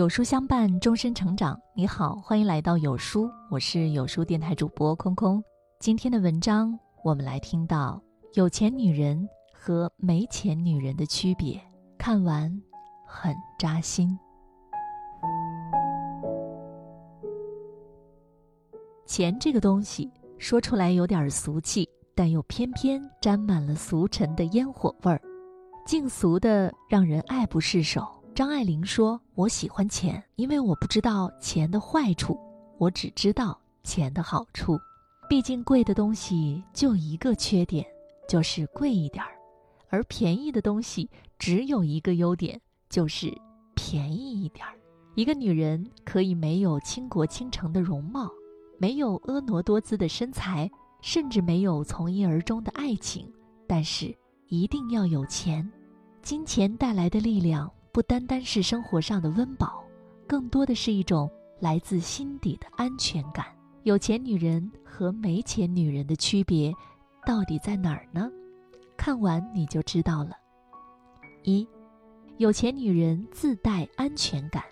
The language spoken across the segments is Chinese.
有书相伴，终身成长。你好，欢迎来到有书，我是有书电台主播空空。今天的文章，我们来听到有钱女人和没钱女人的区别。看完很扎心。钱这个东西，说出来有点俗气，但又偏偏沾满了俗尘的烟火味儿，净俗的让人爱不释手。张爱玲说：“我喜欢钱，因为我不知道钱的坏处，我只知道钱的好处。毕竟贵的东西就一个缺点，就是贵一点儿；而便宜的东西只有一个优点，就是便宜一点儿。一个女人可以没有倾国倾城的容貌，没有婀娜多姿的身材，甚至没有从一而终的爱情，但是一定要有钱。金钱带来的力量。”不单单是生活上的温饱，更多的是一种来自心底的安全感。有钱女人和没钱女人的区别到底在哪儿呢？看完你就知道了。一，有钱女人自带安全感，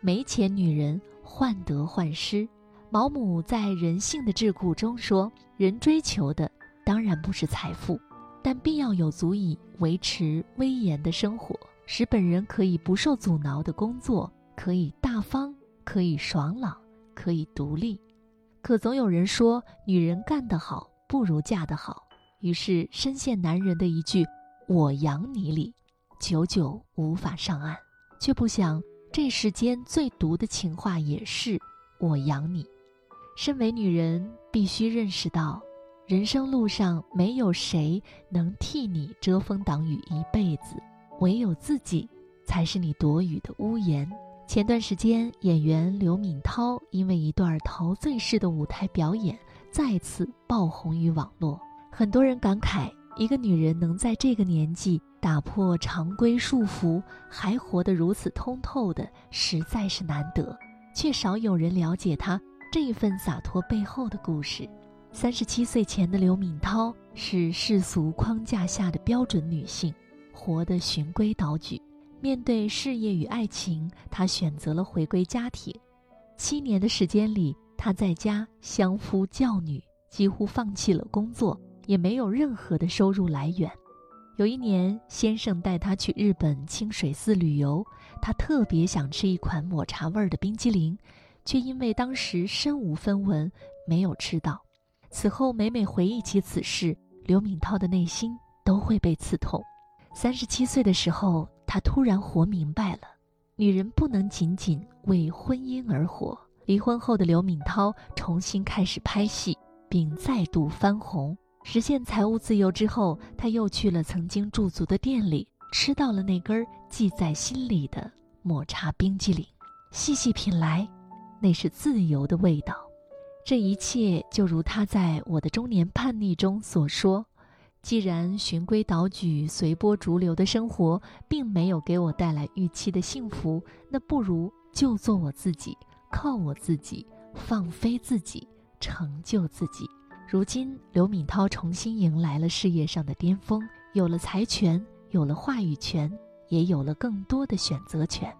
没钱女人患得患失。毛姆在《人性的桎梏》中说：“人追求的当然不是财富，但必要有足以维持威严的生活。”使本人可以不受阻挠的工作，可以大方，可以爽朗，可以独立。可总有人说，女人干得好不如嫁得好，于是深陷男人的一句“我养你”里，久久无法上岸，却不想这世间最毒的情话也是“我养你”。身为女人，必须认识到，人生路上没有谁能替你遮风挡雨一辈子。唯有自己，才是你躲雨的屋檐。前段时间，演员刘敏涛因为一段陶醉式的舞台表演，再次爆红于网络。很多人感慨，一个女人能在这个年纪打破常规束缚，还活得如此通透的，实在是难得。却少有人了解她这一份洒脱背后的故事。三十七岁前的刘敏涛是世俗框架下的标准女性。活得循规蹈矩，面对事业与爱情，她选择了回归家庭。七年的时间里，她在家相夫教女，几乎放弃了工作，也没有任何的收入来源。有一年，先生带她去日本清水寺旅游，她特别想吃一款抹茶味儿的冰激凌，却因为当时身无分文，没有吃到。此后，每每回忆起此事，刘敏涛的内心都会被刺痛。三十七岁的时候，她突然活明白了，女人不能仅仅为婚姻而活。离婚后的刘敏涛重新开始拍戏，并再度翻红，实现财务自由之后，她又去了曾经驻足的店里，吃到了那根记在心里的抹茶冰激凌。细细品来，那是自由的味道。这一切就如她在我的中年叛逆中所说。既然循规蹈矩、随波逐流的生活并没有给我带来预期的幸福，那不如就做我自己，靠我自己，放飞自己，成就自己。如今，刘敏涛重新迎来了事业上的巅峰，有了财权，有了话语权，也有了更多的选择权。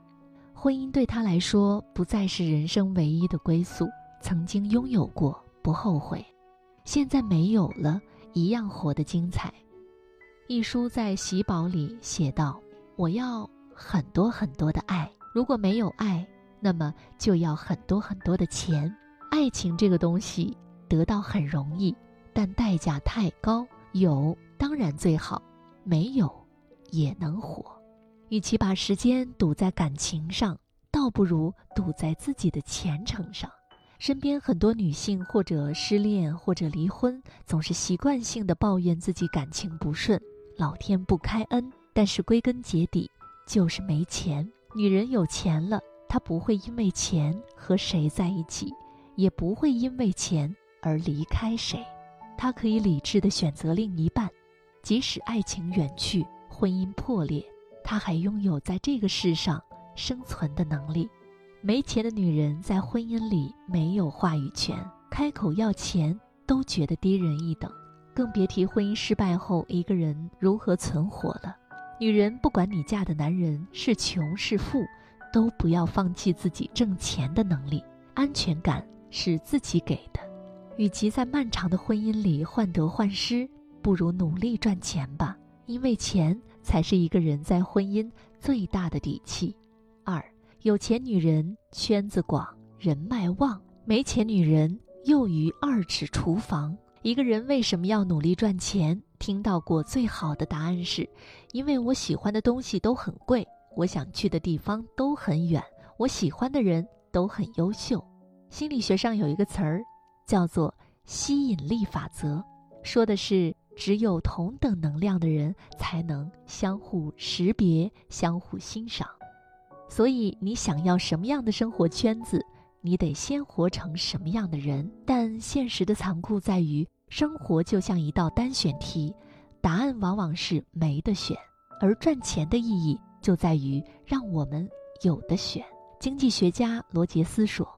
婚姻对她来说不再是人生唯一的归宿，曾经拥有过不后悔，现在没有了。一样活得精彩。一书在喜宝里写道：“我要很多很多的爱，如果没有爱，那么就要很多很多的钱。爱情这个东西得到很容易，但代价太高。有当然最好，没有也能活。与其把时间赌在感情上，倒不如赌在自己的前程上。”身边很多女性或者失恋或者离婚，总是习惯性的抱怨自己感情不顺，老天不开恩。但是归根结底就是没钱。女人有钱了，她不会因为钱和谁在一起，也不会因为钱而离开谁。她可以理智的选择另一半，即使爱情远去，婚姻破裂，她还拥有在这个世上生存的能力。没钱的女人在婚姻里没有话语权，开口要钱都觉得低人一等，更别提婚姻失败后一个人如何存活了。女人不管你嫁的男人是穷是富，都不要放弃自己挣钱的能力。安全感是自己给的，与其在漫长的婚姻里患得患失，不如努力赚钱吧。因为钱才是一个人在婚姻最大的底气。有钱女人圈子广，人脉旺；没钱女人囿于二尺厨房。一个人为什么要努力赚钱？听到过最好的答案是：因为我喜欢的东西都很贵，我想去的地方都很远，我喜欢的人都很优秀。心理学上有一个词儿，叫做吸引力法则，说的是。只有同等能量的人才能相互识别、相互欣赏。所以，你想要什么样的生活圈子，你得先活成什么样的人。但现实的残酷在于，生活就像一道单选题，答案往往是没得选。而赚钱的意义就在于让我们有的选。经济学家罗杰斯说：“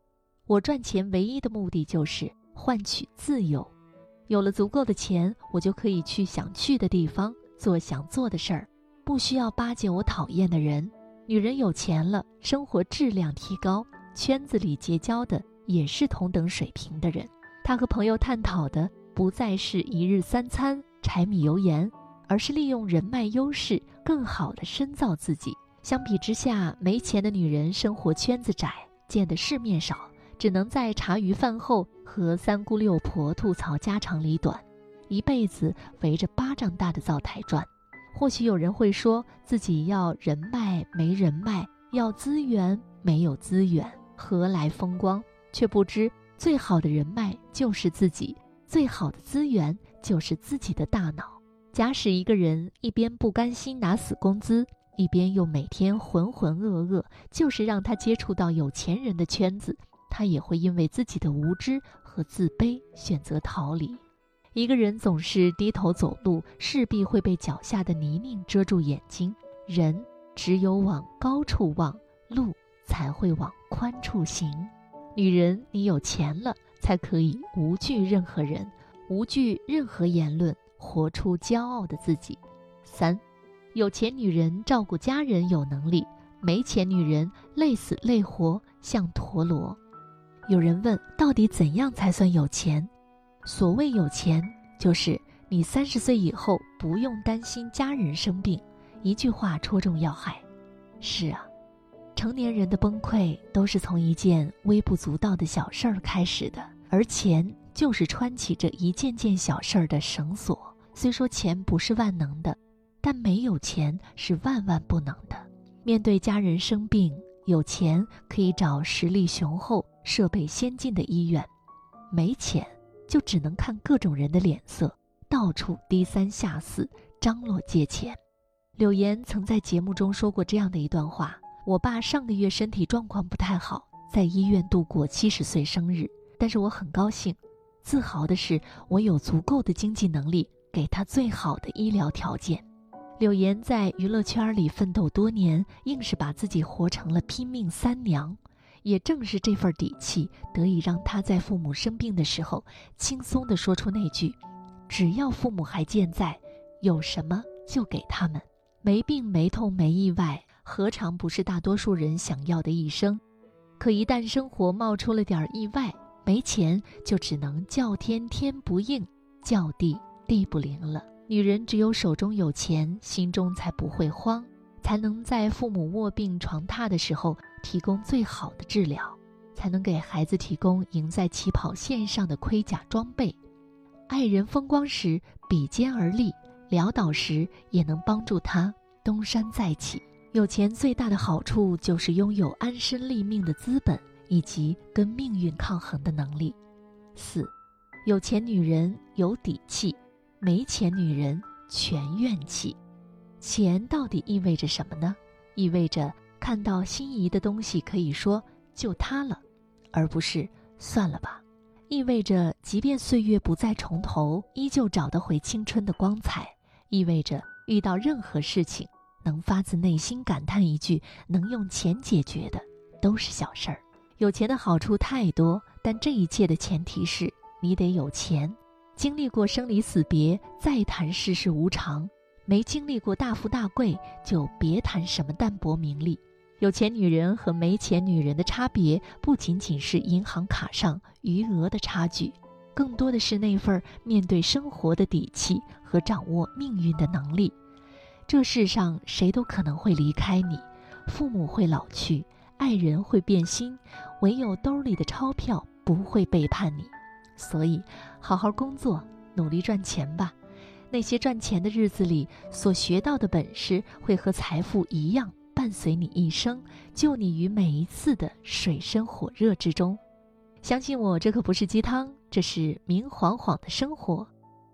我赚钱唯一的目的就是换取自由。”有了足够的钱，我就可以去想去的地方，做想做的事儿，不需要巴结我讨厌的人。女人有钱了，生活质量提高，圈子里结交的也是同等水平的人。她和朋友探讨的不再是一日三餐、柴米油盐，而是利用人脉优势，更好的深造自己。相比之下，没钱的女人生活圈子窄，见的世面少。只能在茶余饭后和三姑六婆吐槽家长里短，一辈子围着巴掌大的灶台转。或许有人会说自己要人脉没人脉，要资源没有资源，何来风光？却不知最好的人脉就是自己，最好的资源就是自己的大脑。假使一个人一边不甘心拿死工资，一边又每天浑浑噩噩，就是让他接触到有钱人的圈子。他也会因为自己的无知和自卑选择逃离。一个人总是低头走路，势必会被脚下的泥泞遮住眼睛。人只有往高处望，路才会往宽处行。女人，你有钱了，才可以无惧任何人，无惧任何言论，活出骄傲的自己。三，有钱女人照顾家人有能力，没钱女人累死累活像陀螺。有人问，到底怎样才算有钱？所谓有钱，就是你三十岁以后不用担心家人生病。一句话戳中要害。是啊，成年人的崩溃都是从一件微不足道的小事儿开始的，而钱就是穿起这一件件小事儿的绳索。虽说钱不是万能的，但没有钱是万万不能的。面对家人生病，有钱可以找实力雄厚。设备先进的医院，没钱就只能看各种人的脸色，到处低三下四，张罗借钱。柳岩曾在节目中说过这样的一段话：我爸上个月身体状况不太好，在医院度过七十岁生日，但是我很高兴，自豪的是我有足够的经济能力给他最好的医疗条件。柳岩在娱乐圈里奋斗多年，硬是把自己活成了拼命三娘。也正是这份底气，得以让他在父母生病的时候，轻松地说出那句：“只要父母还健在，有什么就给他们。没病没痛没意外，何尝不是大多数人想要的一生？可一旦生活冒出了点意外，没钱就只能叫天天不应，叫地地不灵了。女人只有手中有钱，心中才不会慌，才能在父母卧病床榻的时候。”提供最好的治疗，才能给孩子提供赢在起跑线上的盔甲装备。爱人风光时比肩而立，潦倒时也能帮助他东山再起。有钱最大的好处就是拥有安身立命的资本，以及跟命运抗衡的能力。四，有钱女人有底气，没钱女人全怨气。钱到底意味着什么呢？意味着。看到心仪的东西，可以说就它了，而不是算了吧。意味着，即便岁月不再重头，依旧找得回青春的光彩。意味着，遇到任何事情，能发自内心感叹一句：能用钱解决的，都是小事儿。有钱的好处太多，但这一切的前提是你得有钱。经历过生离死别，再谈世事无常；没经历过大富大贵，就别谈什么淡泊名利。有钱女人和没钱女人的差别，不仅仅是银行卡上余额的差距，更多的是那份面对生活的底气和掌握命运的能力。这世上谁都可能会离开你，父母会老去，爱人会变心，唯有兜里的钞票不会背叛你。所以，好好工作，努力赚钱吧。那些赚钱的日子里所学到的本事，会和财富一样。伴随你一生，救你于每一次的水深火热之中。相信我，这可不是鸡汤，这是明晃晃的生活。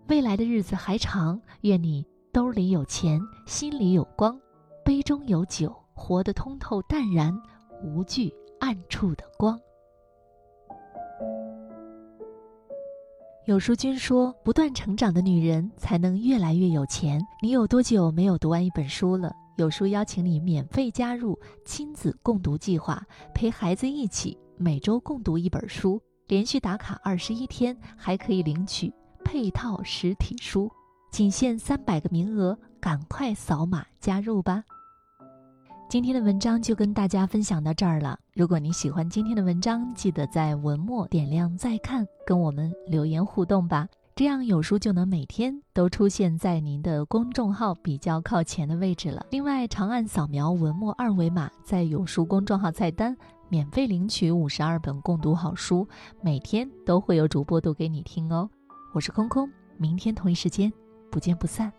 未来的日子还长，愿你兜里有钱，心里有光，杯中有酒，活得通透淡然，无惧暗处的光。有书君说：“不断成长的女人才能越来越有钱。”你有多久没有读完一本书了？有书邀请你免费加入亲子共读计划，陪孩子一起每周共读一本书，连续打卡二十一天，还可以领取配套实体书，仅限三百个名额，赶快扫码加入吧！今天的文章就跟大家分享到这儿了。如果你喜欢今天的文章，记得在文末点亮再看，跟我们留言互动吧。这样有书就能每天都出现在您的公众号比较靠前的位置了。另外，长按扫描文末二维码，在有书公众号菜单免费领取五十二本共读好书，每天都会有主播读给你听哦。我是空空，明天同一时间不见不散。